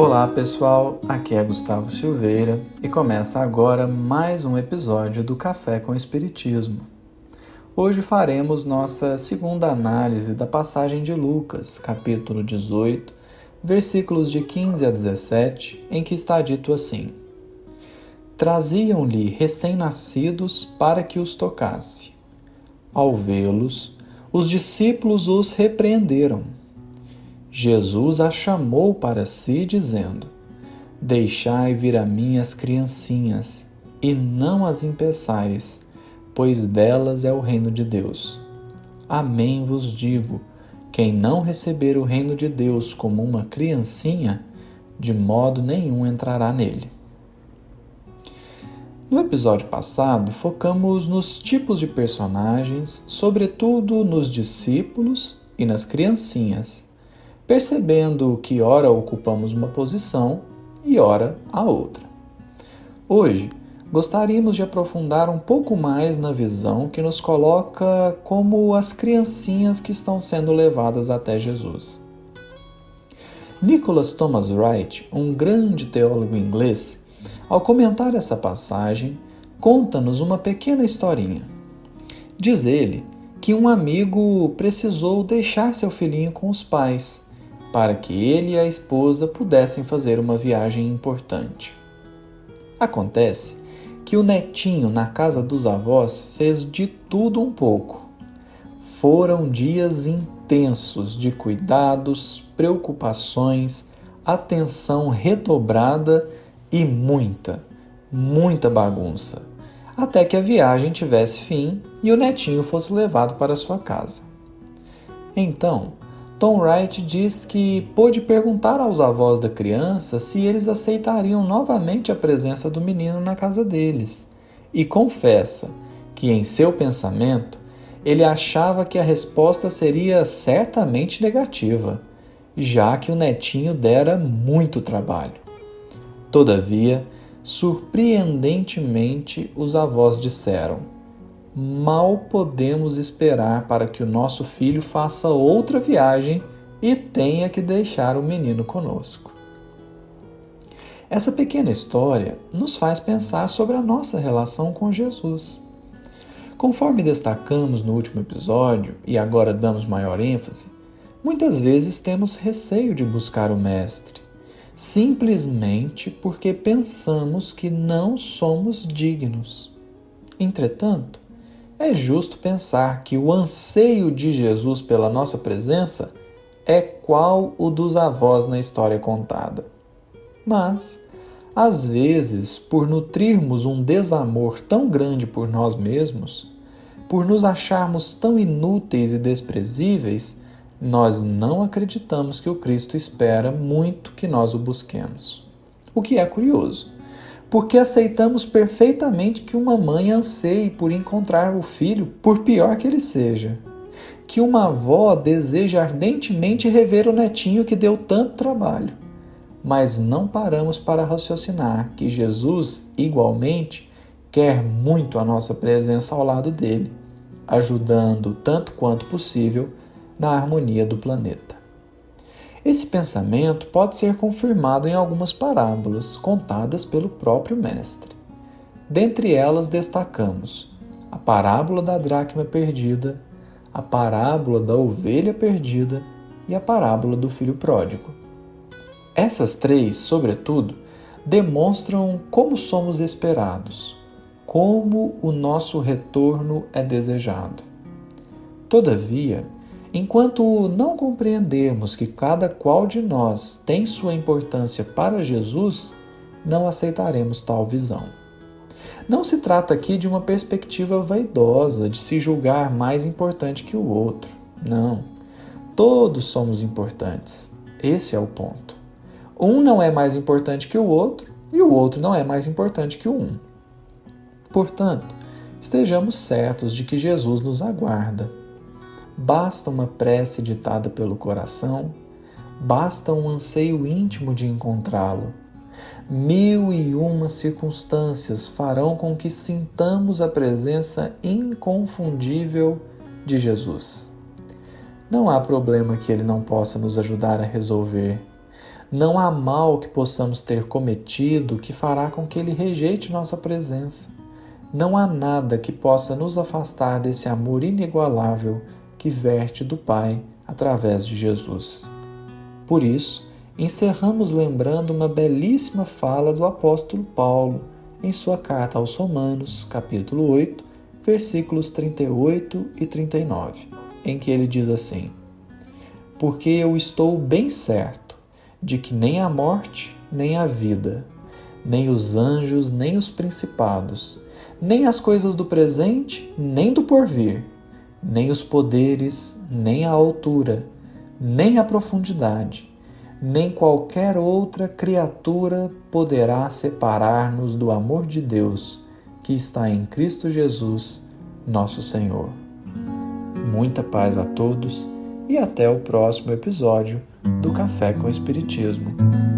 Olá pessoal, aqui é Gustavo Silveira e começa agora mais um episódio do Café com Espiritismo. Hoje faremos nossa segunda análise da passagem de Lucas, capítulo 18, versículos de 15 a 17, em que está dito assim: Traziam-lhe recém-nascidos para que os tocasse. Ao vê-los, os discípulos os repreenderam. Jesus a chamou para si, dizendo: Deixai vir a mim as criancinhas, e não as impeçais, pois delas é o reino de Deus. Amém vos digo: quem não receber o reino de Deus como uma criancinha, de modo nenhum entrará nele. No episódio passado, focamos nos tipos de personagens, sobretudo nos discípulos e nas criancinhas, percebendo que ora ocupamos uma posição e ora a outra. Hoje, gostaríamos de aprofundar um pouco mais na visão que nos coloca como as criancinhas que estão sendo levadas até Jesus. Nicholas Thomas Wright, um grande teólogo inglês, ao comentar essa passagem, conta-nos uma pequena historinha. Diz ele que um amigo precisou deixar seu filhinho com os pais para que ele e a esposa pudessem fazer uma viagem importante. Acontece que o netinho na casa dos avós fez de tudo um pouco. Foram dias intensos de cuidados, preocupações, atenção redobrada e muita, muita bagunça, até que a viagem tivesse fim e o netinho fosse levado para sua casa. Então, Tom Wright diz que pôde perguntar aos avós da criança se eles aceitariam novamente a presença do menino na casa deles, e confessa que, em seu pensamento, ele achava que a resposta seria certamente negativa, já que o netinho dera muito trabalho. Todavia, surpreendentemente, os avós disseram: Mal podemos esperar para que o nosso filho faça outra viagem e tenha que deixar o menino conosco. Essa pequena história nos faz pensar sobre a nossa relação com Jesus. Conforme destacamos no último episódio e agora damos maior ênfase, muitas vezes temos receio de buscar o Mestre simplesmente porque pensamos que não somos dignos. Entretanto, é justo pensar que o anseio de Jesus pela nossa presença é qual o dos avós na história contada. Mas, às vezes, por nutrirmos um desamor tão grande por nós mesmos, por nos acharmos tão inúteis e desprezíveis, nós não acreditamos que o Cristo espera muito que nós o busquemos. O que é curioso, porque aceitamos perfeitamente que uma mãe anseie por encontrar o filho, por pior que ele seja. Que uma avó deseja ardentemente rever o netinho que deu tanto trabalho. Mas não paramos para raciocinar que Jesus, igualmente, quer muito a nossa presença ao lado dele, ajudando tanto quanto possível na harmonia do planeta. Esse pensamento pode ser confirmado em algumas parábolas contadas pelo próprio Mestre. Dentre elas destacamos a parábola da dracma perdida, a parábola da ovelha perdida e a parábola do filho pródigo. Essas três, sobretudo, demonstram como somos esperados, como o nosso retorno é desejado. Todavia, Enquanto não compreendermos que cada qual de nós tem sua importância para Jesus, não aceitaremos tal visão. Não se trata aqui de uma perspectiva vaidosa, de se julgar mais importante que o outro. Não. Todos somos importantes. Esse é o ponto. Um não é mais importante que o outro e o outro não é mais importante que o um. Portanto, estejamos certos de que Jesus nos aguarda Basta uma prece ditada pelo coração, basta um anseio íntimo de encontrá-lo. Mil e uma circunstâncias farão com que sintamos a presença inconfundível de Jesus. Não há problema que ele não possa nos ajudar a resolver. Não há mal que possamos ter cometido que fará com que ele rejeite nossa presença. Não há nada que possa nos afastar desse amor inigualável que verte do Pai através de Jesus. Por isso, encerramos lembrando uma belíssima fala do apóstolo Paulo em sua carta aos Romanos, capítulo 8, versículos 38 e 39, em que ele diz assim: Porque eu estou bem certo de que nem a morte, nem a vida, nem os anjos, nem os principados, nem as coisas do presente, nem do porvir, nem os poderes, nem a altura, nem a profundidade, nem qualquer outra criatura poderá separar-nos do amor de Deus que está em Cristo Jesus, nosso Senhor. Muita paz a todos e até o próximo episódio do Café com Espiritismo.